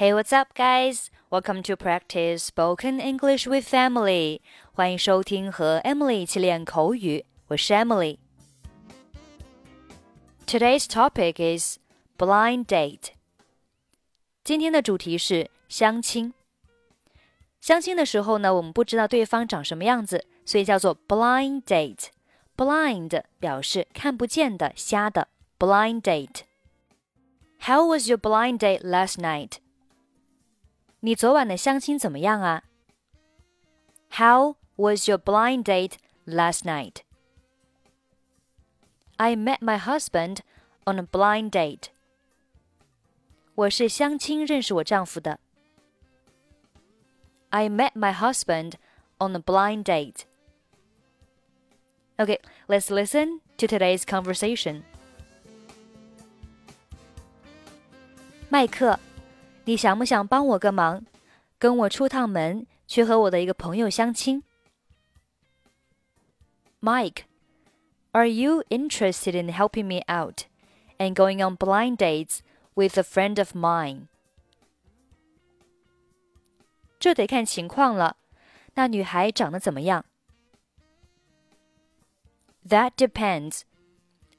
Hey, what's up, guys? Welcome to practice spoken English with Emily. 欢迎收听和 Emily 一起练口语。我是 Emily。Today's topic is blind date. 今天的主题是相亲。相亲的时候呢，我们不知道对方长什么样子，所以叫做 blind date。blind 表示看不见的、瞎的。blind date。How was your blind date last night? 你昨晚的相亲怎么样啊？How was your blind date last night? I met my husband on a blind date. 我是相亲认识我丈夫的。I met my husband on a blind date. Okay, let's listen to today's conversation. 麦克， 你想不想帮我个忙，跟我出趟门，去和我的一个朋友相亲？Mike, are you interested in helping me out and going on blind dates with a friend of mine? 这得看情况了。那女孩长得怎么样？That depends.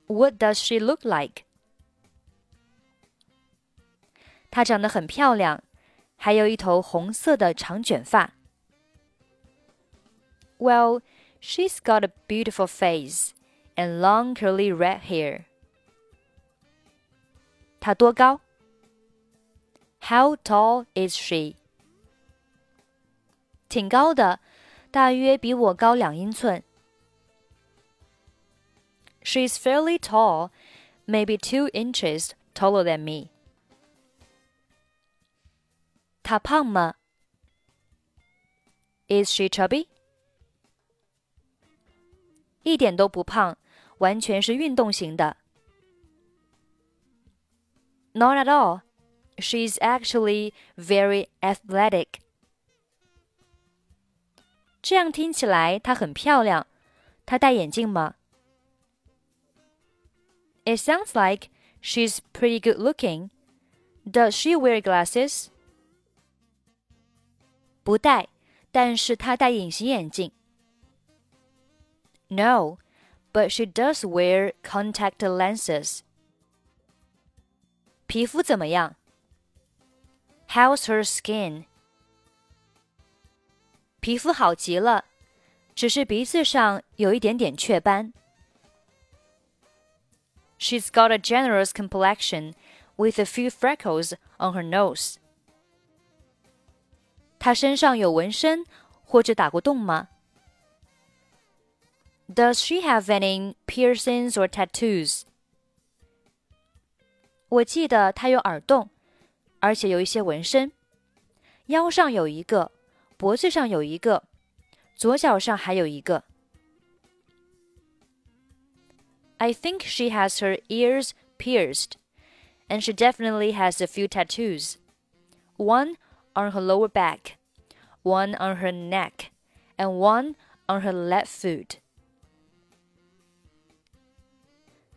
What does she look like? 她长得很漂亮，还有一头红色的长卷发。Well, she's got a beautiful face and long curly red hair. 她多高？How tall is she? 挺高的，大约比我高两英寸。She's fairly tall, maybe two inches taller than me. 她胖吗？Is she chubby？一点都不胖，完全是运动型的。Not at all. She's actually very athletic. 这样听起来她很漂亮。她戴眼镜吗？It sounds like she's pretty good looking. Does she wear glasses? 不戴，但是她戴隐形眼镜。No, but she does wear contact lenses. 皮肤怎么样？How's her skin? 皮肤好极了，只是鼻子上有一点点雀斑。She's got a generous complexion with a few freckles on her nose. 她身上有纹身或者打过洞吗？Does she have any piercings or tattoos？我记得她有耳洞，而且有一些纹身，腰上有一个，脖子上有一个，左脚上还有一个。I think she has her ears pierced, and she definitely has a few tattoos. One on her lower back, one on her neck, and one on her left foot.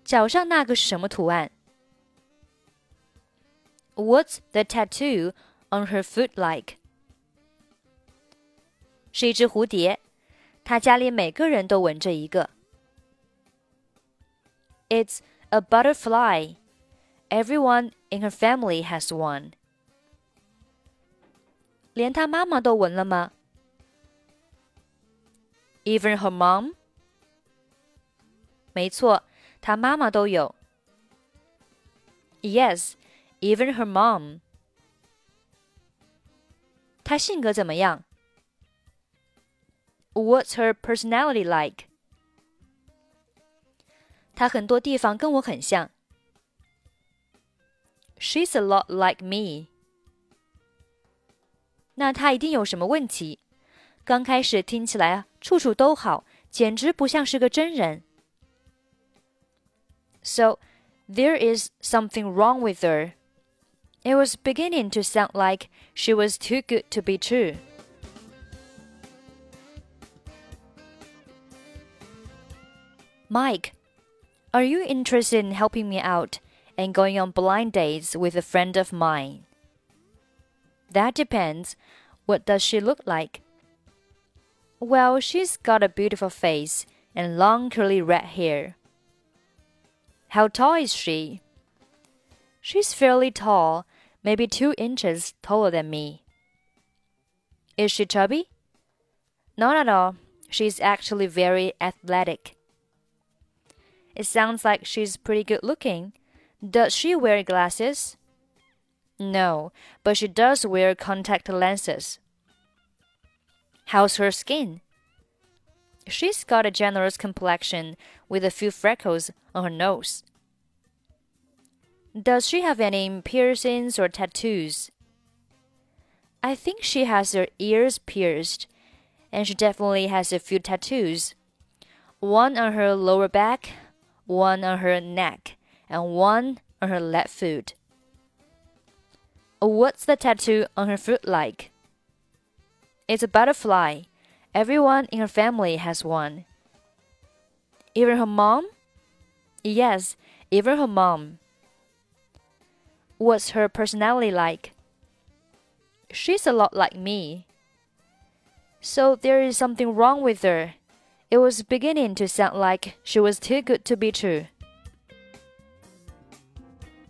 脚上那个是什么图案？What's the tattoo on her foot like? 是一只蝴蝶，她家里每个人都纹着一个。It's a butterfly. Everyone in her family has one. 连她妈妈都纹了吗？Even her mom？没错，她妈妈都有。Yes, even her mom。她性格怎么样？What's her personality like？她很多地方跟我很像。She's a lot like me。 那他一定有什么问题。刚开始听起来处处都好，简直不像是个真人。So there is something wrong with her. It was beginning to sound like she was too good to be true. Mike, are you interested in helping me out and going on blind dates with a friend of mine? That depends. What does she look like? Well, she's got a beautiful face and long curly red hair. How tall is she? She's fairly tall, maybe two inches taller than me. Is she chubby? Not at all. She's actually very athletic. It sounds like she's pretty good looking. Does she wear glasses? No, but she does wear contact lenses. How's her skin? She's got a generous complexion with a few freckles on her nose. Does she have any piercings or tattoos? I think she has her ears pierced, and she definitely has a few tattoos. One on her lower back, one on her neck, and one on her left foot. What's the tattoo on her foot like? It's a butterfly. Everyone in her family has one. Even her mom? Yes, even her mom. What's her personality like? She's a lot like me. So there is something wrong with her. It was beginning to sound like she was too good to be true.